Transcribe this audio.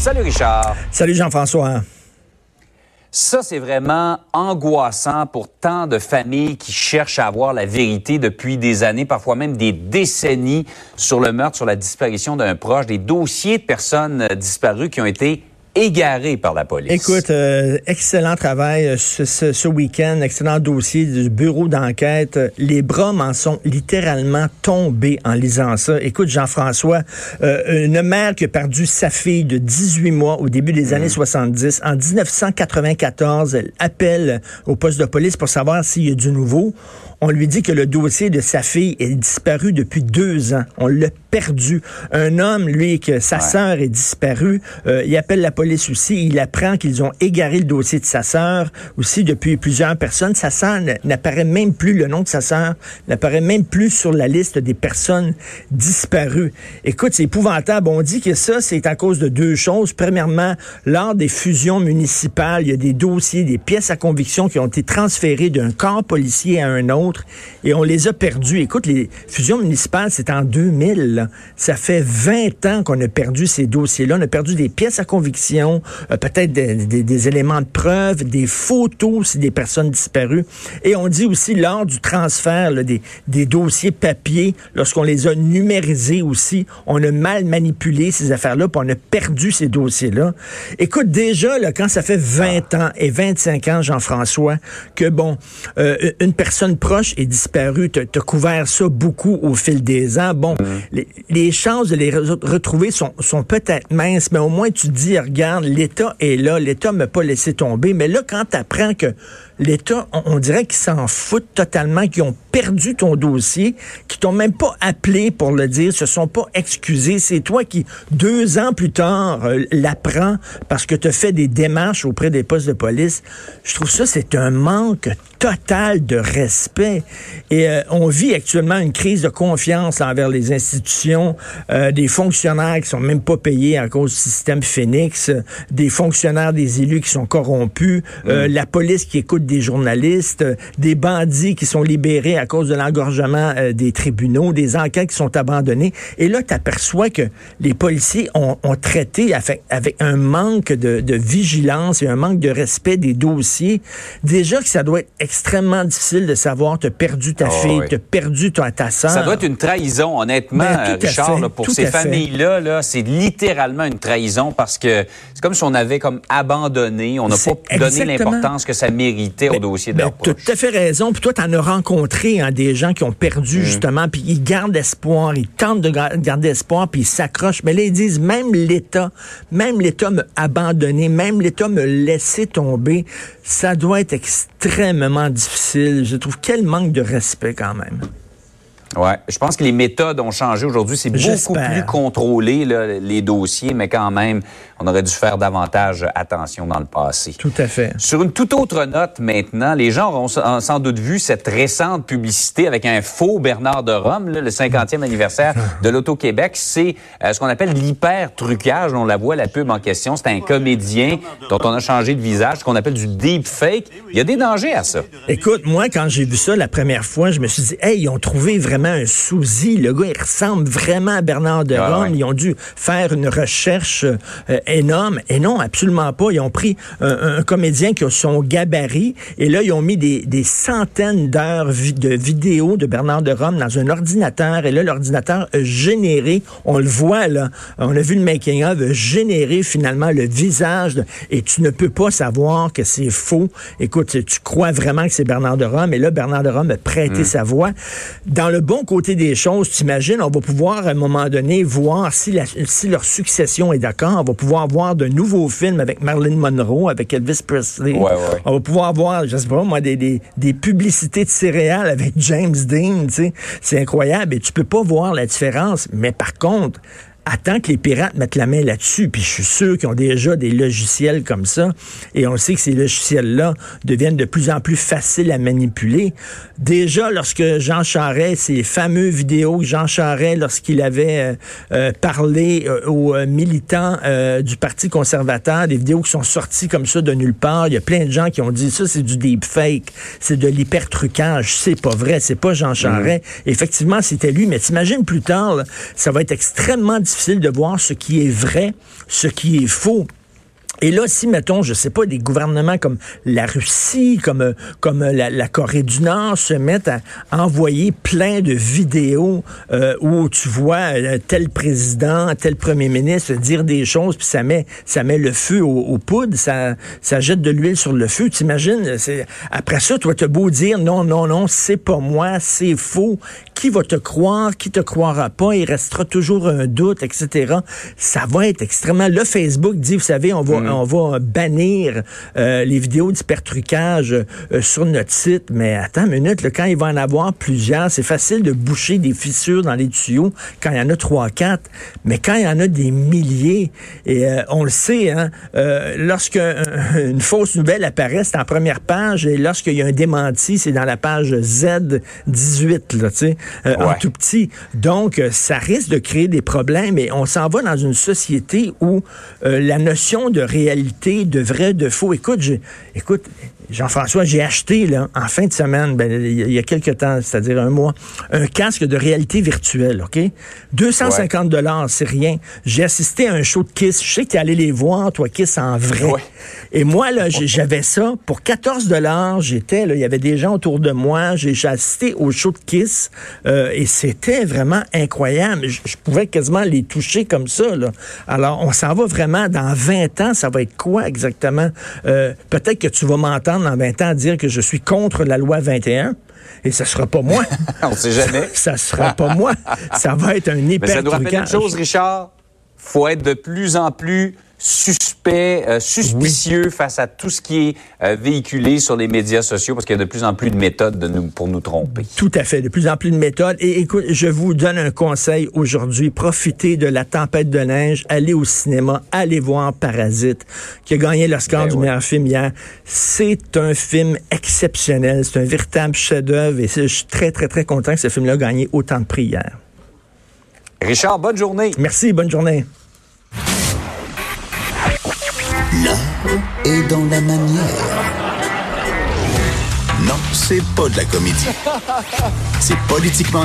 Salut Richard. Salut Jean-François. Ça, c'est vraiment angoissant pour tant de familles qui cherchent à avoir la vérité depuis des années, parfois même des décennies, sur le meurtre, sur la disparition d'un proche, des dossiers de personnes disparues qui ont été égaré par la police. Écoute, euh, excellent travail euh, ce, ce, ce week-end, excellent dossier du bureau d'enquête. Les bras m'en sont littéralement tombés en lisant ça. Écoute, Jean-François, euh, une mère qui a perdu sa fille de 18 mois au début des années 70, en 1994, elle appelle au poste de police pour savoir s'il y a du nouveau. On lui dit que le dossier de sa fille est disparu depuis deux ans. On l'a perdu. Un homme, lui, que sa sœur est disparue, euh, il appelle la police aussi. Il apprend qu'ils ont égaré le dossier de sa sœur aussi depuis plusieurs personnes. Sa sœur n'apparaît même plus, le nom de sa sœur n'apparaît même plus sur la liste des personnes disparues. Écoute, c'est épouvantable. On dit que ça, c'est à cause de deux choses. Premièrement, lors des fusions municipales, il y a des dossiers, des pièces à conviction qui ont été transférées d'un corps policier à un autre et on les a perdus. Écoute, les fusions municipales, c'est en 2000. Ça fait 20 ans qu'on a perdu ces dossiers-là. On a perdu des pièces à conviction, euh, peut-être des, éléments de preuve, des photos aussi des personnes disparues. Et on dit aussi lors du transfert des, des dossiers papier, lorsqu'on les a numérisés aussi, on a mal manipulé ces affaires-là, puis on a perdu ces dossiers-là. Écoute, déjà, là, quand ça fait 20 ans et 25 ans, Jean-François, que bon, euh, une personne proche est disparu. Tu as, couvert ça beaucoup au fil des ans. Bon, mm. les, chances de les retrouver sont, sont peut-être minces, mais au moins tu te dis, regarde, l'État est là, l'État m'a pas laissé tomber. Mais là, quand tu apprends que l'État, on, dirait qu'ils s'en foutent totalement, qu'ils ont perdu ton dossier, qu'ils t'ont même pas appelé pour le dire, se sont pas excusés. C'est toi qui, deux ans plus tard, euh, l'apprends parce que tu as fait des démarches auprès des postes de police. Je trouve ça, c'est un manque total de respect. Et euh, on vit actuellement une crise de confiance envers les institutions, euh, des fonctionnaires qui sont même pas payés à cause du système Phoenix, des fonctionnaires des élus qui sont corrompus, mm. la police qui écoute des journalistes, des bandits qui sont libérés à cause de l'engorgement euh, des tribunaux, des enquêtes qui sont abandonnées. Et là, tu aperçois que les policiers ont, traité avec, avec, un manque de, de, vigilance et un manque de respect des dossiers. Déjà que ça doit être extrêmement difficile de savoir, tu as perdu ta ah fille, tu as perdu ta, ta soeur. Ça doit être une trahison, honnêtement, ben, Richard, pour ces familles-là. -là, c'est littéralement une trahison parce que c'est comme si on avait comme abandonné, on n'a pas donné l'importance que ça méritait au dossier de Tu as tout à fait raison. Puis toi, tu en as rencontré hein, des gens qui ont perdu, mm. justement, puis ils gardent espoir, ils tentent de garder espoir, puis ils s'accrochent. Mais là, ils disent, même l'État, même l'État m'a abandonné, même l'État me laissé tomber. Ça doit être extrêmement difficile. Je trouve quel manque de respect quand même. Ouais, je pense que les méthodes ont changé aujourd'hui. C'est beaucoup plus contrôlé les dossiers, mais quand même, on aurait dû faire davantage attention dans le passé. Tout à fait. Sur une toute autre note maintenant, les gens auront sans doute vu cette récente publicité avec un faux Bernard de Rome, le 50e anniversaire de l'Auto-Québec. C'est euh, ce qu'on appelle l'hyper-trucage. On la voit, la pub en question. C'est un comédien dont on a changé de visage, ce qu'on appelle du deep fake. Il y a des dangers à ça. Écoute, moi, quand j'ai vu ça la première fois, je me suis dit, hey, ils ont trouvé vraiment un souci. Le gars, il ressemble vraiment à Bernard de Rome. Ils ont dû faire une recherche euh, énorme. Et non, absolument pas. Ils ont pris un, comédien qui a son gabarit et là, ils ont mis des, centaines d'heures de vidéos de Bernard de Rome dans un ordinateur. Et là, l'ordinateur a généré, on le voit là, on a vu le making-of, a généré finalement le visage. et tu ne peux pas savoir que c'est faux. Écoute, tu crois vraiment que c'est Bernard de Rome. Et là, Bernard de Rome a prêté hmm. sa voix. Dans le bon côté des choses, t'imagines, on va pouvoir à un moment donné voir si, si leur succession est d'accord. On va pouvoir voir de nouveaux films avec Marilyn Monroe, avec Elvis Presley. On va pouvoir voir, je sais pas moi, des, des, des publicités de céréales avec James Dean. C'est incroyable et tu peux pas voir la différence. Mais par contre, attends que les pirates mettent la main là-dessus. Puis je suis sûr qu'ils ont déjà des logiciels comme ça. Et on sait que ces logiciels-là deviennent de plus en plus faciles à manipuler. Déjà, lorsque Jean Charest, ces fameux vidéos que Jean Charest, lorsqu'il avait euh, euh, parlé euh, aux militants du Parti conservateur, des vidéos qui sont sorties comme ça de nulle part, il y a plein de gens qui ont dit ça, c'est du deepfake, c'est de l'hypertrucage. C'est pas vrai, c'est pas Jean Charest. Mm. Effectivement, c'était lui. Mais t'imagines plus tard, ça va être extrêmement difficile de voir ce qui est vrai, ce qui est faux. Et là, si, mettons, je sais pas, des gouvernements comme la Russie, comme, euh, comme euh, la, Corée du Nord se mettent à envoyer plein de vidéos euh, où tu vois tel président, tel premier ministre dire des choses, puis ça met, ça met le feu aux, poudres, ça, ça jette de l'huile sur le feu. T'imagines, après ça, toi, te beau dire non, non, non, c'est pas moi, c'est faux. Qui va te croire, qui te croira pas, il restera toujours un doute, etc. Ça va être extrêmement... Le Facebook dit, vous savez, on va... Mm on va bannir euh, les vidéos d'hypertrucage euh, sur notre site. Mais attends une minute, quand il va en avoir plusieurs, c'est facile de boucher des fissures dans les tuyaux quand il y en a trois, quatre. Mais quand il y en a des milliers, et euh, on le sait, hein, lorsque une fausse nouvelle apparaît, c'est en première page, et lorsqu'il y a un démenti, c'est dans la page Z18, là, tu sais, en tout petit. Donc, ça risque de créer des problèmes, et on s'en va dans une société où la notion de réalité, de vrai, de faux. Écoute, je, écoute, Jean-François, j'ai acheté là, en fin de semaine, ben, il y a quelques temps, c'est-à-dire un mois, un casque de réalité virtuelle, OK? 250 dollars, c'est rien. J'ai assisté à un show de Kiss. Je sais que tu es allé les voir, toi, Kiss, en vrai. Et moi, là, j'avais ça. Pour 14 dollars, j'étais, là, il y avait des gens autour de moi. J'ai assisté au show de Kiss euh, et c'était vraiment incroyable. Je, pouvais quasiment les toucher comme ça, là. Alors, on s'en va vraiment dans 20 ans. Ça va être quoi exactement? Euh, peut-être que tu vas m'entendre en 20 ans dire que je suis contre la loi 21. Et ça sera pas moi. On sait jamais. ça sera pas moi. Ça va être un hyper Mais ça nous rappelle une chose, Richard. Faut être de plus en plus suspect, euh, suspicieux face à tout ce qui est euh, véhiculé sur les médias sociaux parce qu'il y a de plus en plus de méthodes de nous, pour nous tromper. Tout à fait, de plus en plus de méthodes. Et écoute, je vous donne un conseil aujourd'hui. Profitez de la tempête de neige, allez au cinéma, allez voir Parasite, qui a gagné l'Oscar ben du meilleur film hier. C'est un film exceptionnel, c'est un véritable chef-d'œuvre et je suis très, très, très content que ce film-là ait gagné autant de prix hier. Richard, bonne journée. Merci, bonne journée. Est dans la manière. Non, c'est pas de la comédie. C'est politiquement